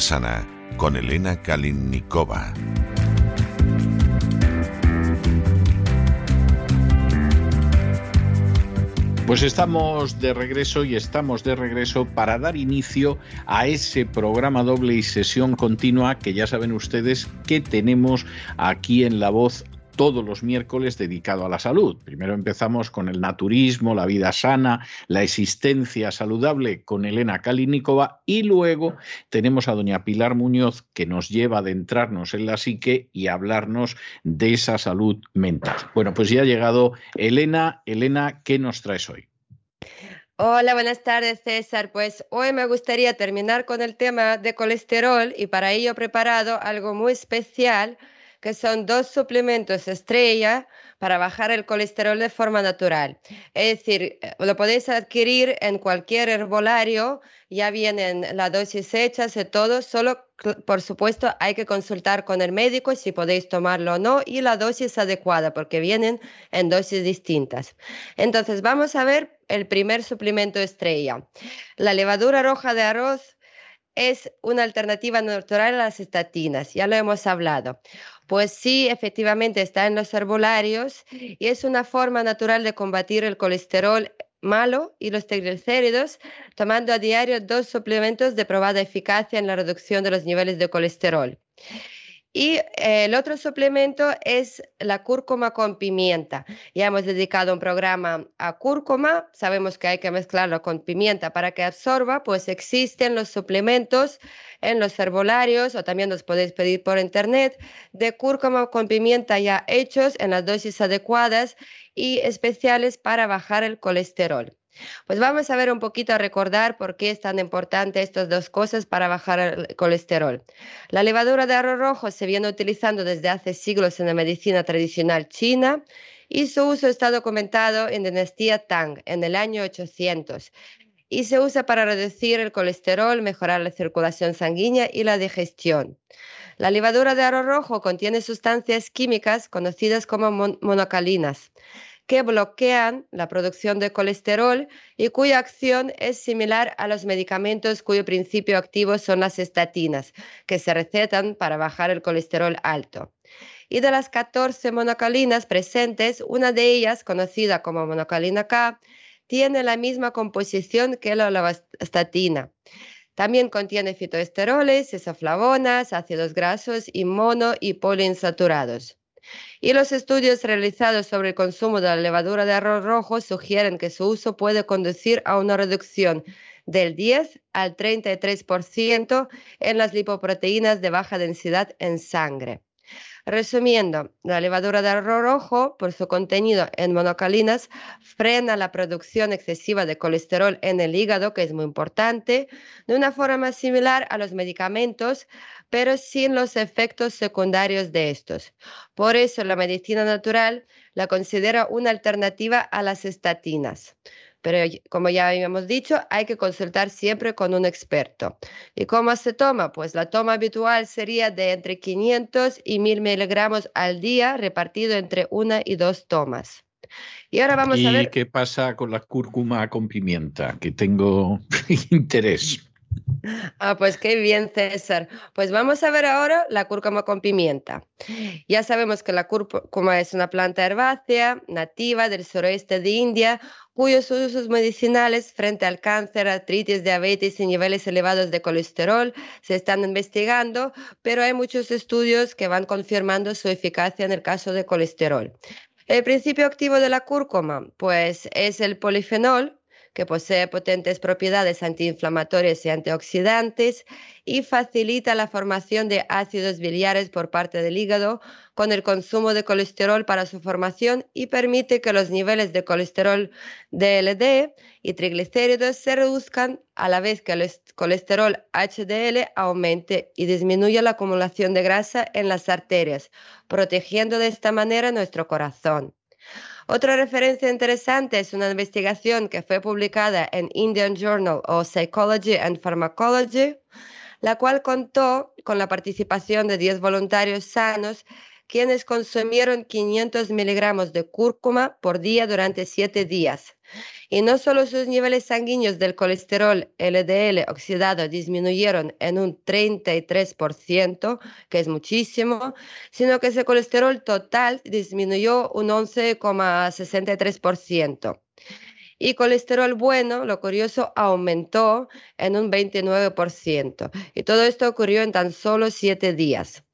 Sana con Elena Kalinnikova. Pues estamos de regreso y estamos de regreso para dar inicio a ese programa doble y sesión continua que ya saben ustedes que tenemos aquí en La Voz todos los miércoles dedicado a la salud. Primero empezamos con el naturismo, la vida sana, la existencia saludable con Elena Kalinikova y luego tenemos a doña Pilar Muñoz que nos lleva a adentrarnos en la psique y hablarnos de esa salud mental. Bueno, pues ya ha llegado Elena. Elena, ¿qué nos traes hoy? Hola, buenas tardes César. Pues hoy me gustaría terminar con el tema de colesterol y para ello he preparado algo muy especial que son dos suplementos estrella para bajar el colesterol de forma natural. Es decir, eh, lo podéis adquirir en cualquier herbolario, ya vienen las dosis hechas y todo, solo por supuesto hay que consultar con el médico si podéis tomarlo o no y la dosis adecuada porque vienen en dosis distintas. Entonces vamos a ver el primer suplemento estrella. La levadura roja de arroz es una alternativa natural a las estatinas, ya lo hemos hablado. Pues sí, efectivamente está en los herbolarios y es una forma natural de combatir el colesterol malo y los triglicéridos, tomando a diario dos suplementos de probada eficacia en la reducción de los niveles de colesterol. Y eh, el otro suplemento es la cúrcuma con pimienta. Ya hemos dedicado un programa a cúrcuma, sabemos que hay que mezclarlo con pimienta para que absorba, pues existen los suplementos en los herbolarios o también los podéis pedir por internet de cúrcuma con pimienta ya hechos en las dosis adecuadas y especiales para bajar el colesterol. Pues vamos a ver un poquito a recordar por qué es tan importante estas dos cosas para bajar el colesterol. La levadura de arroz rojo se viene utilizando desde hace siglos en la medicina tradicional china y su uso está documentado en dinastía Tang en el año 800 y se usa para reducir el colesterol, mejorar la circulación sanguínea y la digestión. La levadura de arroz rojo contiene sustancias químicas conocidas como monocalinas que bloquean la producción de colesterol y cuya acción es similar a los medicamentos cuyo principio activo son las estatinas, que se recetan para bajar el colesterol alto. Y de las 14 monocalinas presentes, una de ellas, conocida como monocalina K, tiene la misma composición que la lavastatina. También contiene fitoesteroles, isoflavonas, ácidos grasos y mono y poliinsaturados. Y los estudios realizados sobre el consumo de la levadura de arroz rojo sugieren que su uso puede conducir a una reducción del 10 al 33% en las lipoproteínas de baja densidad en sangre. Resumiendo, la levadura de arroz rojo, por su contenido en monocalinas, frena la producción excesiva de colesterol en el hígado, que es muy importante, de una forma similar a los medicamentos, pero sin los efectos secundarios de estos. Por eso la medicina natural la considera una alternativa a las estatinas. Pero como ya habíamos dicho, hay que consultar siempre con un experto. ¿Y cómo se toma? Pues la toma habitual sería de entre 500 y 1000 miligramos al día, repartido entre una y dos tomas. Y ahora vamos a ver. qué pasa con la cúrcuma con pimienta? Que tengo interés. Ah, pues qué bien, César. Pues vamos a ver ahora la cúrcuma con pimienta. Ya sabemos que la cúrcuma es una planta herbácea nativa del suroeste de India, cuyos usos medicinales frente al cáncer, artritis, diabetes y niveles elevados de colesterol se están investigando, pero hay muchos estudios que van confirmando su eficacia en el caso de colesterol. El principio activo de la cúrcuma, pues es el polifenol, que posee potentes propiedades antiinflamatorias y antioxidantes y facilita la formación de ácidos biliares por parte del hígado con el consumo de colesterol para su formación y permite que los niveles de colesterol DLD y triglicéridos se reduzcan a la vez que el colesterol HDL aumente y disminuya la acumulación de grasa en las arterias, protegiendo de esta manera nuestro corazón. Otra referencia interesante es una investigación que fue publicada en Indian Journal of Psychology and Pharmacology, la cual contó con la participación de 10 voluntarios sanos quienes consumieron 500 miligramos de cúrcuma por día durante 7 días y no solo sus niveles sanguíneos del colesterol LDL oxidado disminuyeron en un 33%, que es muchísimo, sino que ese colesterol total disminuyó un 11,63%. Y colesterol bueno, lo curioso, aumentó en un 29%. Y todo esto ocurrió en tan solo 7 días.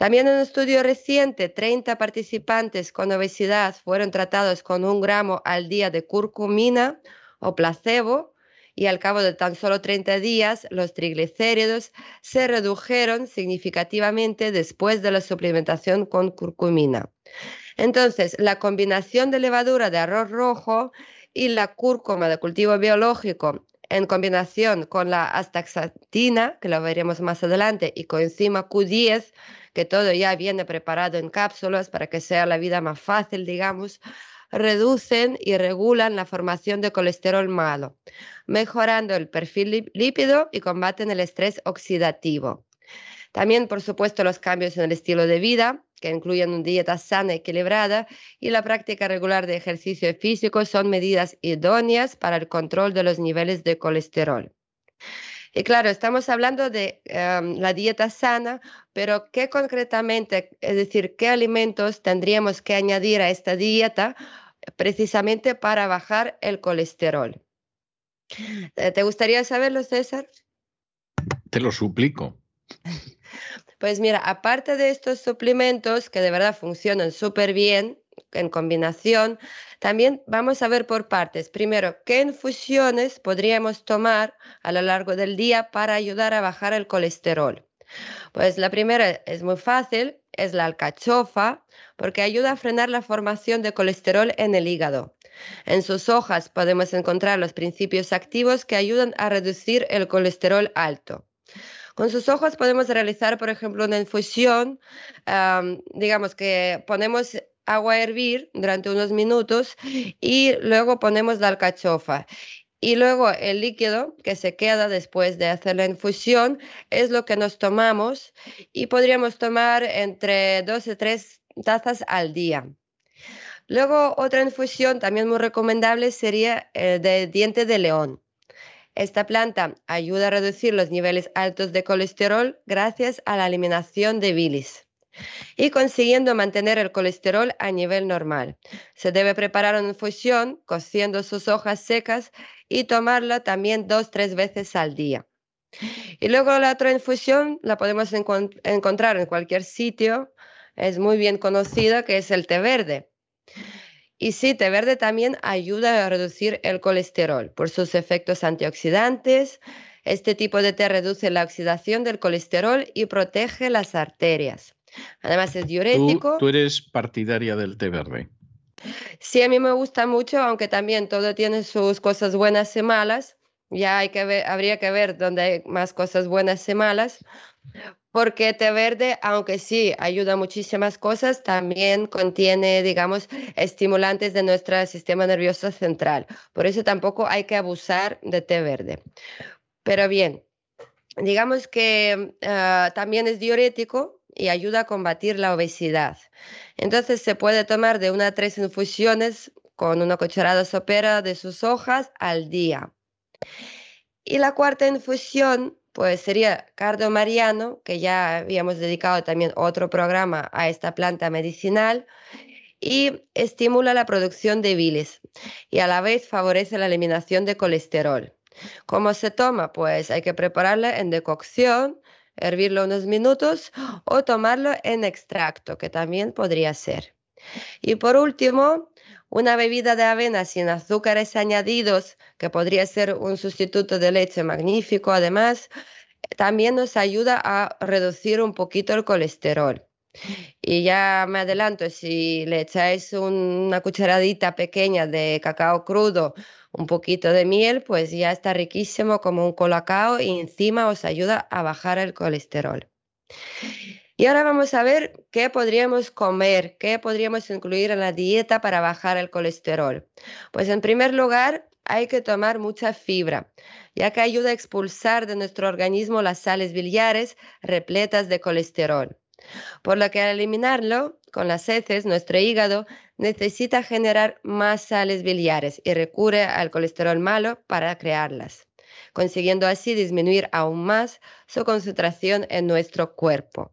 También en un estudio reciente, 30 participantes con obesidad fueron tratados con un gramo al día de curcumina o placebo y al cabo de tan solo 30 días los triglicéridos se redujeron significativamente después de la suplementación con curcumina. Entonces, la combinación de levadura de arroz rojo y la cúrcuma de cultivo biológico en combinación con la astaxantina, que lo veremos más adelante, y coenzima Q10, que todo ya viene preparado en cápsulas para que sea la vida más fácil, digamos, reducen y regulan la formación de colesterol malo, mejorando el perfil lípido y combaten el estrés oxidativo. También, por supuesto, los cambios en el estilo de vida, que incluyen una dieta sana, y equilibrada, y la práctica regular de ejercicio físico son medidas idóneas para el control de los niveles de colesterol. Y claro, estamos hablando de em, la dieta sana, pero ¿qué concretamente, es decir, qué alimentos tendríamos que añadir a esta dieta precisamente para bajar el colesterol? Eh, ¿Te gustaría saberlo, César? Te lo suplico. Pues mira, aparte de estos suplementos que de verdad funcionan súper bien en combinación, también vamos a ver por partes. Primero, ¿qué infusiones podríamos tomar a lo largo del día para ayudar a bajar el colesterol? Pues la primera es muy fácil, es la alcachofa, porque ayuda a frenar la formación de colesterol en el hígado. En sus hojas podemos encontrar los principios activos que ayudan a reducir el colesterol alto. Con sus hojas podemos realizar, por ejemplo, una infusión, digamos que ponemos agua a hervir durante unos minutos y luego ponemos la alcachofa. Y luego el líquido que se queda después de hacer la infusión es lo que nos tomamos y podríamos tomar entre dos y tres tazas al día. Luego otra infusión también muy recomendable sería el de diente de león. Esta planta ayuda a reducir los niveles altos de colesterol gracias a la eliminación de bilis y consiguiendo mantener el colesterol a nivel normal. Se debe preparar una infusión cociendo sus hojas secas y tomarla también dos, tres veces al día. Y luego la otra infusión la podemos encontrar en cualquier sitio, es muy bien conocida, que es el té verde. Y sí, té verde también ayuda a reducir el colesterol por sus efectos antioxidantes. Este tipo de té reduce la oxidación del colesterol y protege las arterias. Además es diurético. Tú, eres partidaria del té verde. Sí, a mí me gusta mucho, aunque también todo tiene sus cosas buenas y malas. Ya hay que ver, habría que ver dónde hay más cosas buenas y malas. Porque té verde, aunque sí ayuda a muchísimas cosas, también contiene, digamos, estimulantes de nuestro sistema nervioso central. Por eso tampoco hay que abusar de té verde. Pero bien, digamos que ah, también es diurético, y ayuda a combatir la obesidad. Entonces se puede tomar de una a tres infusiones con una cucharada sopera de sus hojas al día. Y la cuarta infusión pues sería cardo mariano, que ya habíamos dedicado también otro programa a esta planta medicinal, y estimula la producción de bilis y a la vez favorece la eliminación de colesterol. ¿Cómo se toma? Pues hay que prepararla en decocción hervirlo unos minutos o tomarlo en extracto, que también podría ser. Y por último, Una bebida de avena sin azúcares añadidos, que podría ser un sustituto de leche magnífico, además, también nos ayuda a reducir un poquito el colesterol. Y ya me adelanto, si le echáis una cucharadita pequeña de cacao crudo, un poquito de miel, pues ya está riquísimo como un colacao y encima os ayuda a bajar el colesterol. Y ahora vamos a ver qué podríamos comer, qué podríamos incluir en la dieta para bajar el colesterol. Pues en primer lugar, hay que tomar mucha fibra, ya que ayuda a expulsar de nuestro organismo las sales biliares repletas de colesterol. Por lo que al eliminarlo con las heces, nuestro hígado necesita generar más sales biliares y recurre al colesterol malo para crearlas, consiguiendo así disminuir aún más su concentración en nuestro cuerpo.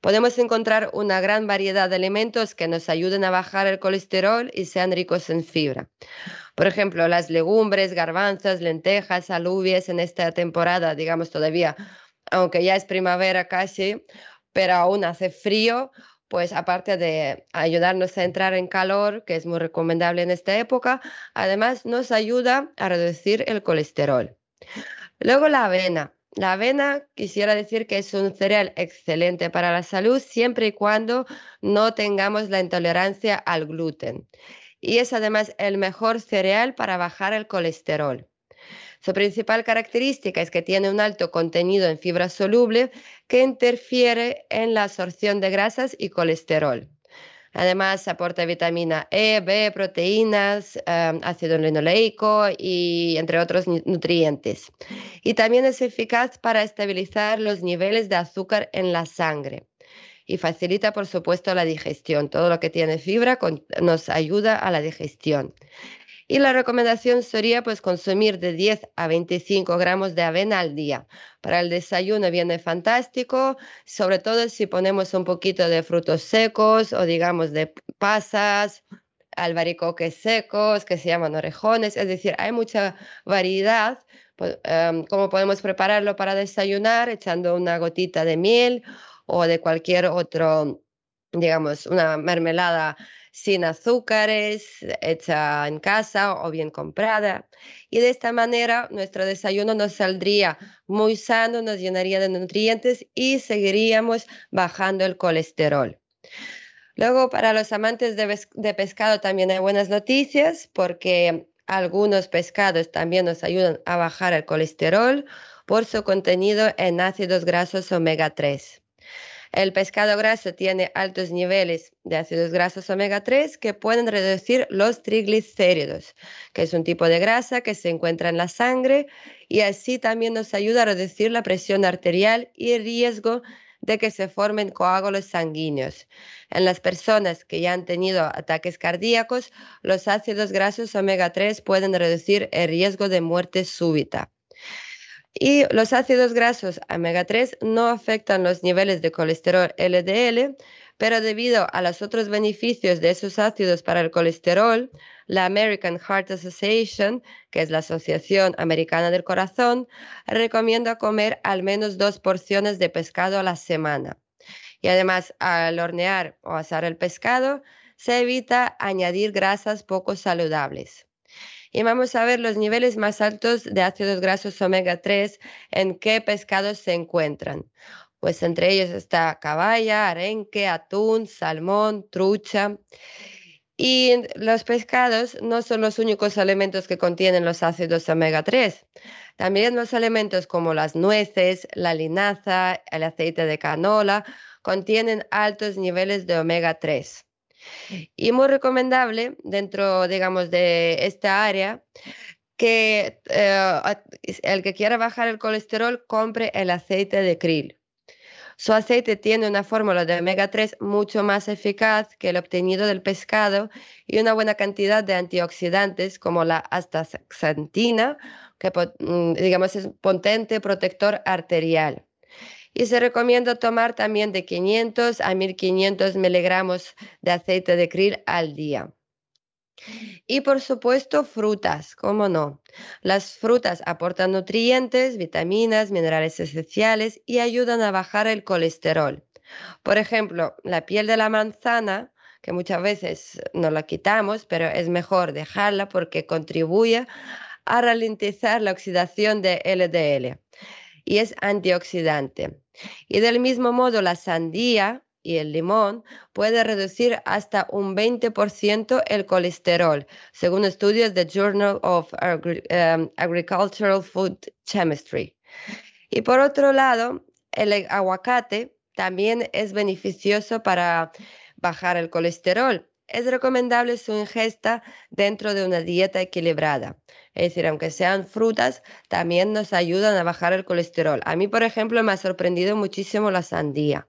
Podemos encontrar una gran variedad de alimentos que nos ayuden a bajar el colesterol y sean ricos en fibra. Por ejemplo, las legumbres, garbanzos, lentejas, alubias en esta temporada, digamos todavía, aunque ya es primavera casi, pero aún hace frío, pues aparte de ayudarnos a entrar en calor, que es muy recomendable en esta época, además nos ayuda a reducir el colesterol. Luego la avena. La avena quisiera decir que es un cereal excelente para la salud siempre y cuando no tengamos la intolerancia al gluten. Y es además el mejor cereal para bajar el colesterol. Su principal característica es que tiene un alto contenido en fibra soluble que interfiere en la absorción de grasas y colesterol. Además, aporta vitamina E, B, proteínas, em, ácido linoleico y entre otros nutrientes. Y también es eficaz para estabilizar los niveles de azúcar en la sangre. Y facilita, por supuesto, la digestión. Todo lo que tiene fibra nos ayuda a la digestión. Y la recomendación sería pues consumir de 10 a 25 gramos de avena al día. Para el desayuno viene fantástico, sobre todo si ponemos un poquito de frutos secos o digamos de pasas, albaricoques secos que se llaman orejones, es decir, hay mucha variedad. Pues, em, ¿Cómo podemos prepararlo para desayunar? Echando una gotita de miel o de cualquier otro, digamos, una mermelada sin azúcares, hecha en casa o bien comprada. Y de esta manera nuestro desayuno nos saldría muy sano, nos llenaría de nutrientes y seguiríamos bajando el colesterol. Luego, para los amantes de, pescado también hay buenas noticias porque algunos pescados también nos ayudan a bajar el colesterol por su contenido en ácidos grasos omega 3. El pescado graso tiene altos niveles de ácidos grasos omega 3 que pueden reducir los triglicéridos, que es un tipo de grasa que se encuentra en la sangre y así también nos ayuda a reducir la presión arterial y el riesgo de que se formen coágulos sanguíneos. En las personas que ya han tenido ataques cardíacos, los ácidos grasos omega 3 pueden reducir el riesgo de muerte súbita. Y los ácidos grasos omega 3 no afectan los niveles de colesterol LDL, pero debido a los otros beneficios de esos ácidos para el colesterol, la American Heart Association, que es la Asociación Americana del Corazón, recomienda comer al menos dos porciones de pescado a la semana. Y además, al hornear o asar el pescado, se evita añadir grasas poco saludables y vamos a ver los niveles más altos de ácidos grasos omega 3 en qué pescados se encuentran. Pues entre ellos está caballa, arenque, atún, salmón, trucha. Y los pescados no son los únicos alimentos que contienen los ácidos omega 3. También los alimentos como las nueces, la linaza, el aceite de canola contienen altos niveles de omega 3. Y muy recomendable dentro, digamos, de esta área que eh, el que quiera bajar el colesterol compre el aceite de krill. Su aceite tiene una fórmula de omega 3 mucho más eficaz que el obtenido del pescado y una buena cantidad de antioxidantes como la astaxantina, que mm, digamos es potente protector arterial y se recomienda tomar también de 500 a 1500 miligramos de aceite de krill al día. Y por supuesto, frutas, ¿cómo no? Las frutas aportan nutrientes, vitaminas, minerales esenciales y ayudan a bajar el colesterol. Por ejemplo, la piel de la manzana que muchas veces no la quitamos, pero es mejor dejarla porque contribuye a ralentizar la oxidación de LDL y es antioxidante. Y del mismo modo, la sandía y el limón puede reducir hasta un 20% el colesterol, según estudios de Journal of um, Agricultural Food Chemistry. Y por otro lado, el aguacate también es beneficioso para bajar el colesterol. Es recomendable su ingesta dentro de una dieta equilibrada. Es decir, aunque sean frutas, también nos ayudan a bajar el colesterol. A mí, por ejemplo, me ha sorprendido muchísimo la sandía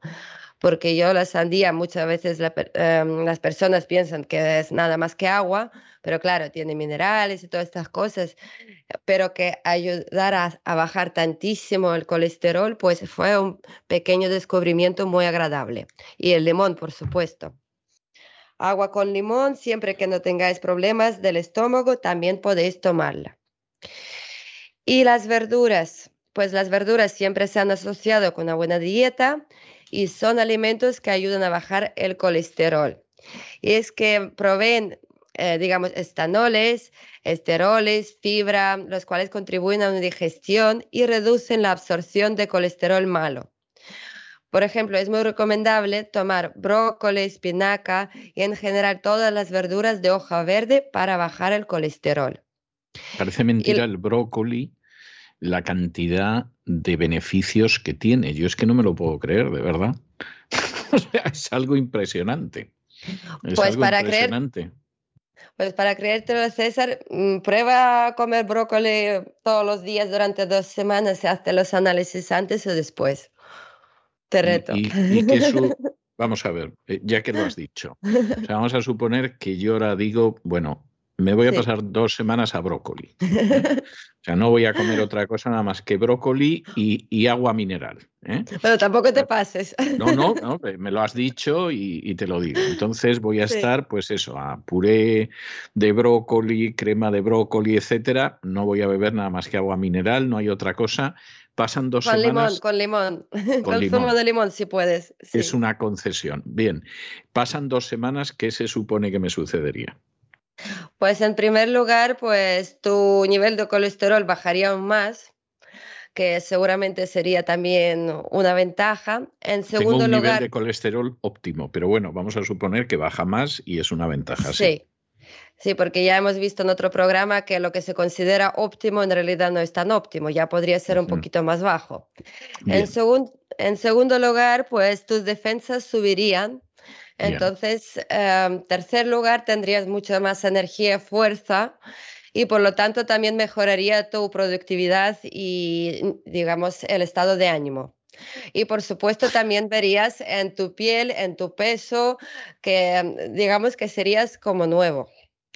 porque yo la sandía muchas veces em, las personas piensan que es nada más que agua, pero claro, tiene minerales y todas estas cosas, pero que ayudar a, bajar tantísimo el colesterol, pues fue un pequeño descubrimiento muy agradable. Y el limón, por supuesto. Agua con limón, siempre que no tengáis problemas del estómago, también podéis tomarla. Y las verduras, pues las verduras siempre se han asociado con una buena dieta y son alimentos que ayudan a bajar el colesterol. Y es que proveen, eh, digamos, estanoles, esteroles, fibra, los cuales contribuyen a una digestión y reducen la absorción de colesterol malo. Por ejemplo, es muy recomendable tomar brócoli, espinaca y en general todas las verduras de hoja verde para bajar el colesterol. Parece mentira el brócoli la cantidad de beneficios que tiene. Yo es que no me lo puedo creer, de verdad. es algo impresionante. pues para impresionante. Pues para creértelo, César, mm, prueba a comer brócoli todos los días durante dos semanas y hazte los análisis antes o después. Te reto. vamos a ver, eh, ya que lo has dicho. vamos a suponer que yo ahora digo, bueno, me voy a pasar dos semanas a brócoli. o sea, no voy a comer otra cosa nada más que brócoli y, agua mineral. ¿eh? Pero tampoco te pases. No, no, no me lo has dicho y, te lo digo. Entonces voy a estar, pues eso, a puré de brócoli, crema de brócoli, etcétera. No voy a beber nada más que agua mineral, no hay otra cosa. Pasan dos con semanas. con limón, con, limón. zumo de limón, si puedes. Es una concesión. Bien, pasan dos semanas, ¿qué se supone que me sucedería? Pues en primer lugar, pues tu nivel de colesterol bajaría aún más, que seguramente sería también una ventaja. En segundo Tengo un lugar, nivel de colesterol óptimo, pero bueno, vamos a suponer que baja más y es una ventaja. Sí. sí. Porque ya hemos visto en otro programa que lo que se considera óptimo en realidad no es tan óptimo, ya podría ser un poquito más bajo. En, en segundo lugar, pues tus defensas subirían entonces, en em, tercer lugar, tendrías mucha más energía y fuerza y por lo tanto también mejoraría tu productividad y, digamos, el estado de ánimo. Y por supuesto también verías en tu piel, en tu peso, que digamos que serías como nuevo.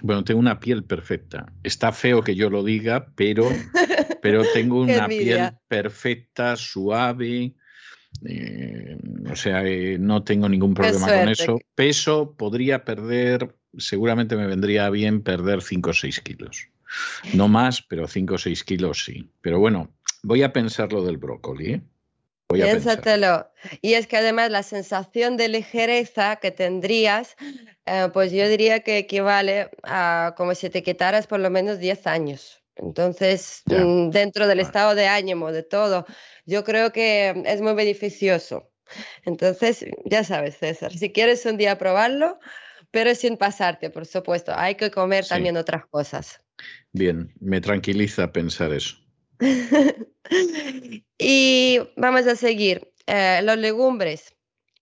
Bueno, tengo una piel perfecta. Está feo que yo lo diga, pero, pero tengo una piel perfecta, suave, eh, o sea, eh, no tengo ningún problema con eso. Peso podría perder, seguramente me vendría bien perder 5 o 6 kilos. No más, pero 5 o 6 kilos sí. Pero bueno, voy a pensar lo del brócoli. ¿eh? Piénsatelo. Y es que además la sensación de ligereza que tendrías, pues yo diría que equivale a como si te quitaras por lo menos 10 años. Entonces, mm, dentro del estado de ánimo, de todo, yo creo que es muy beneficioso. Entonces, ya sabes, César, si quieres un día probarlo, pero sin pasarte, por supuesto, hay que comer también otras cosas. Bien, me tranquiliza pensar eso. y vamos a seguir. Eh, los legumbres,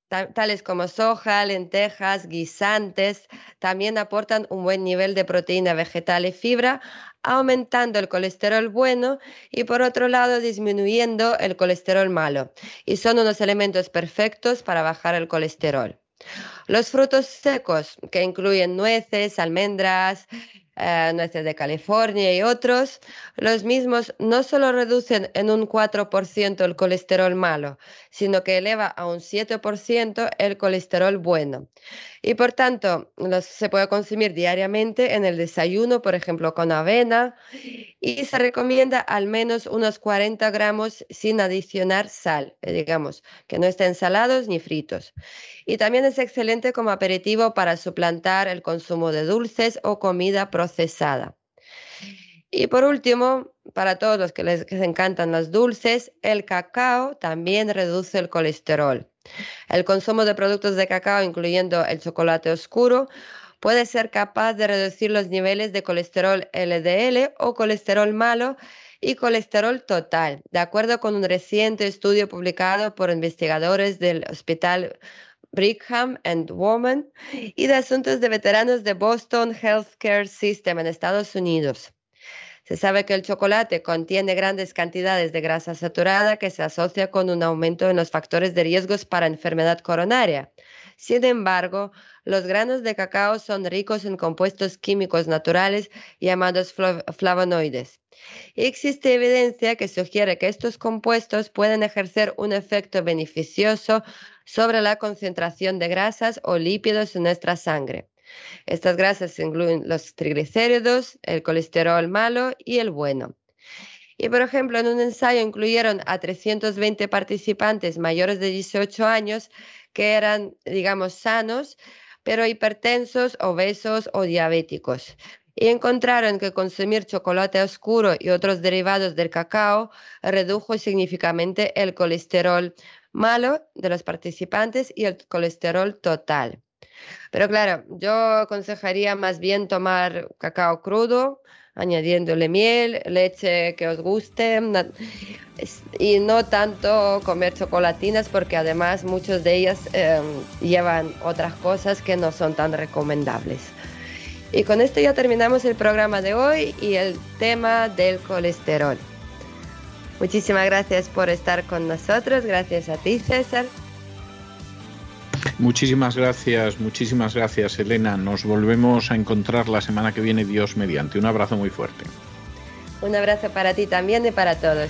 tales como soja, lentejas, guisantes, también aportan un buen nivel de proteína vegetal y fibra, aumentando el colesterol bueno y por otro lado disminuyendo el colesterol malo. Y son unos elementos perfectos para bajar el colesterol. Los frutos secos, que incluyen nueces, almendras, eh, nueces de California y otros, los mismos no solo reducen en un 4% el colesterol malo, sino que eleva a un 7% el colesterol bueno. Y por tanto, los, se puede consumir diariamente en el desayuno, por ejemplo, con avena, y se recomienda al menos unos 40 gramos sin adicionar sal, eh, digamos, que no estén salados ni fritos. Y también es excelente como aperitivo para suplantar el consumo de dulces o comida procesada. Y por último, para todos los que les encantan los dulces, el cacao también reduce el colesterol. El consumo de productos de cacao, incluyendo el chocolate oscuro, puede ser capaz de reducir los niveles de colesterol LDL o colesterol malo y colesterol total, de acuerdo con un reciente estudio publicado por investigadores del Hospital Brigham and Women y de asuntos de veteranos de Boston Healthcare System en Estados Unidos. Se sabe que el chocolate contiene grandes cantidades de grasa saturada que se asocia con un aumento en los factores de riesgos para enfermedad coronaria. Sin embargo, los granos de cacao son ricos en compuestos químicos naturales llamados flavonoides. Existe evidencia que sugiere que estos compuestos pueden ejercer un efecto beneficioso sobre la concentración de grasas o lípidos en nuestra sangre. Estas grasas incluyen los triglicéridos, el colesterol malo y el bueno. Y por ejemplo, en un ensayo incluyeron a 320 participantes mayores de 18 años que eran, digamos, sanos, pero hipertensos, obesos o diabéticos. Y encontraron que consumir chocolate oscuro y otros derivados del cacao redujo significativamente el colesterol malo de los participantes y el colesterol total. Pero claro, yo aconsejaría más bien tomar cacao crudo, añadiéndole miel, leche que os guste y no tanto comer chocolatinas porque además muchas de ellas em, llevan otras cosas que no son tan recomendables. Y con esto ya terminamos el programa de hoy y el tema del colesterol. Muchísimas gracias por estar con nosotros, gracias a ti César. Muchísimas gracias, muchísimas gracias Elena. Nos volvemos a encontrar la semana que viene, Dios mediante. Un abrazo muy fuerte. Un abrazo para ti también y para todos.